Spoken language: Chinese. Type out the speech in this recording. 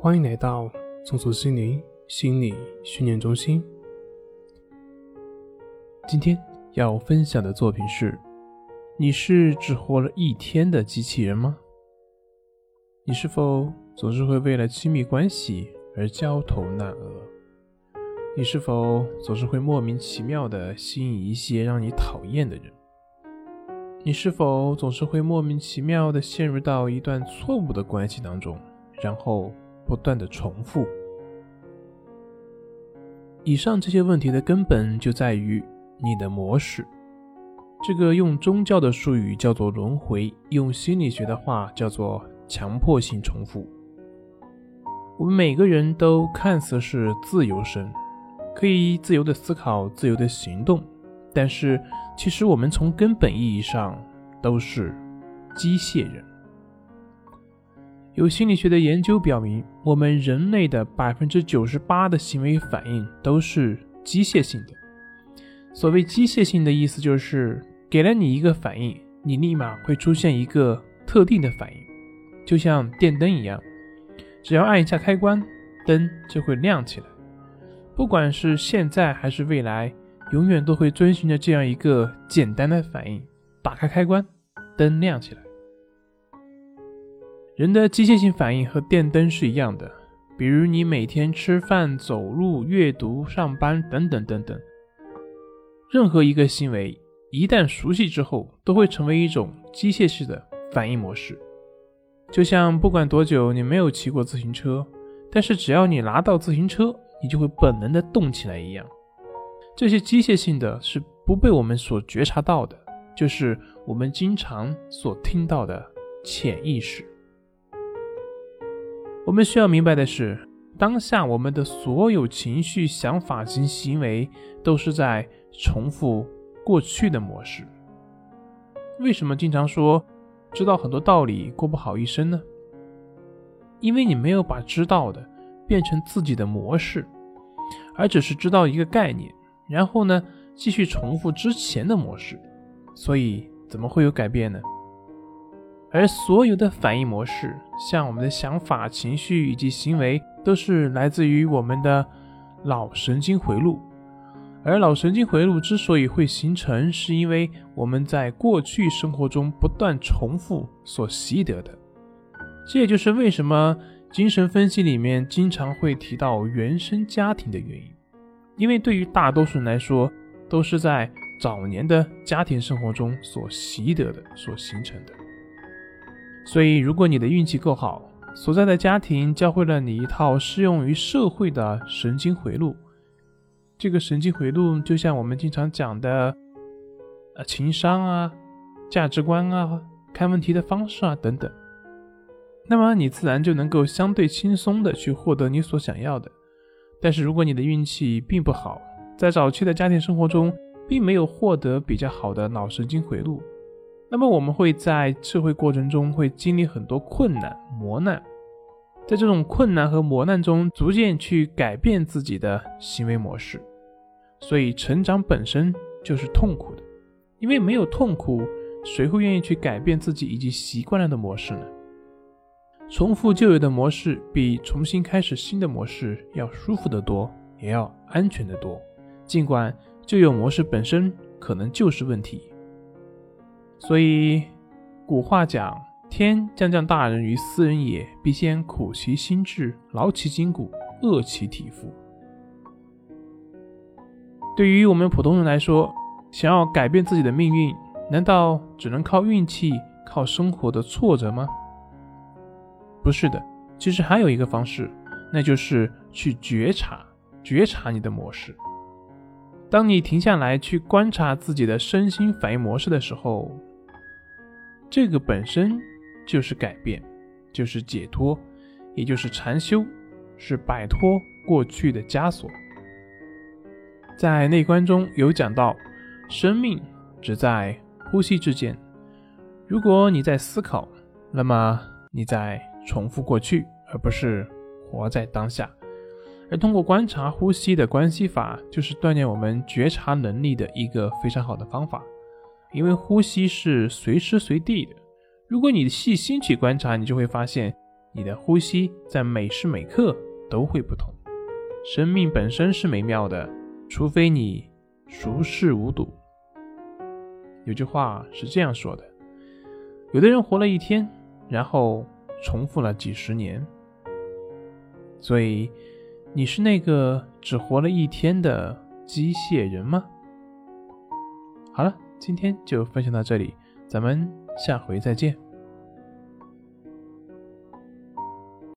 欢迎来到松鼠心灵心理训练中心。今天要分享的作品是：你是只活了一天的机器人吗？你是否总是会为了亲密关系而焦头烂额？你是否总是会莫名其妙的吸引一些让你讨厌的人？你是否总是会莫名其妙的陷入到一段错误的关系当中，然后？不断的重复。以上这些问题的根本就在于你的模式。这个用宗教的术语叫做轮回，用心理学的话叫做强迫性重复。我们每个人都看似是自由身，可以自由的思考、自由的行动，但是其实我们从根本意义上都是机械人。有心理学的研究表明，我们人类的百分之九十八的行为反应都是机械性的。所谓机械性的意思，就是给了你一个反应，你立马会出现一个特定的反应，就像电灯一样，只要按一下开关，灯就会亮起来。不管是现在还是未来，永远都会遵循着这样一个简单的反应：打开开关，灯亮起来。人的机械性反应和电灯是一样的，比如你每天吃饭、走路、阅读、上班等等等等，任何一个行为一旦熟悉之后，都会成为一种机械式的反应模式。就像不管多久你没有骑过自行车，但是只要你拿到自行车，你就会本能的动起来一样。这些机械性的是不被我们所觉察到的，就是我们经常所听到的潜意识。我们需要明白的是，当下我们的所有情绪、想法及行为都是在重复过去的模式。为什么经常说知道很多道理过不好一生呢？因为你没有把知道的变成自己的模式，而只是知道一个概念，然后呢继续重复之前的模式，所以怎么会有改变呢？而所有的反应模式，像我们的想法、情绪以及行为，都是来自于我们的脑神经回路。而脑神经回路之所以会形成，是因为我们在过去生活中不断重复所习得的。这也就是为什么精神分析里面经常会提到原生家庭的原因，因为对于大多数人来说，都是在早年的家庭生活中所习得的、所形成的。所以，如果你的运气够好，所在的家庭教会了你一套适用于社会的神经回路。这个神经回路就像我们经常讲的，呃，情商啊、价值观啊、看问题的方式啊等等。那么你自然就能够相对轻松的去获得你所想要的。但是如果你的运气并不好，在早期的家庭生活中，并没有获得比较好的脑神经回路。那么我们会在社会过程中会经历很多困难磨难，在这种困难和磨难中，逐渐去改变自己的行为模式。所以成长本身就是痛苦的，因为没有痛苦，谁会愿意去改变自己已经习惯了的模式呢？重复旧有的模式比重新开始新的模式要舒服得多，也要安全得多。尽管旧有模式本身可能就是问题。所以，古话讲：“天将降大任于斯人也，必先苦其心志，劳其筋骨，饿其体肤。”对于我们普通人来说，想要改变自己的命运，难道只能靠运气、靠生活的挫折吗？不是的，其实还有一个方式，那就是去觉察、觉察你的模式。当你停下来去观察自己的身心反应模式的时候，这个本身就是改变，就是解脱，也就是禅修，是摆脱过去的枷锁。在内观中有讲到，生命只在呼吸之间。如果你在思考，那么你在重复过去，而不是活在当下。而通过观察呼吸的关系法，就是锻炼我们觉察能力的一个非常好的方法。因为呼吸是随时随地的，如果你细心去观察，你就会发现，你的呼吸在每时每刻都会不同。生命本身是美妙的，除非你熟视无睹。有句话是这样说的：有的人活了一天，然后重复了几十年。所以，你是那个只活了一天的机械人吗？好了，今天就分享到这里，咱们下回再见。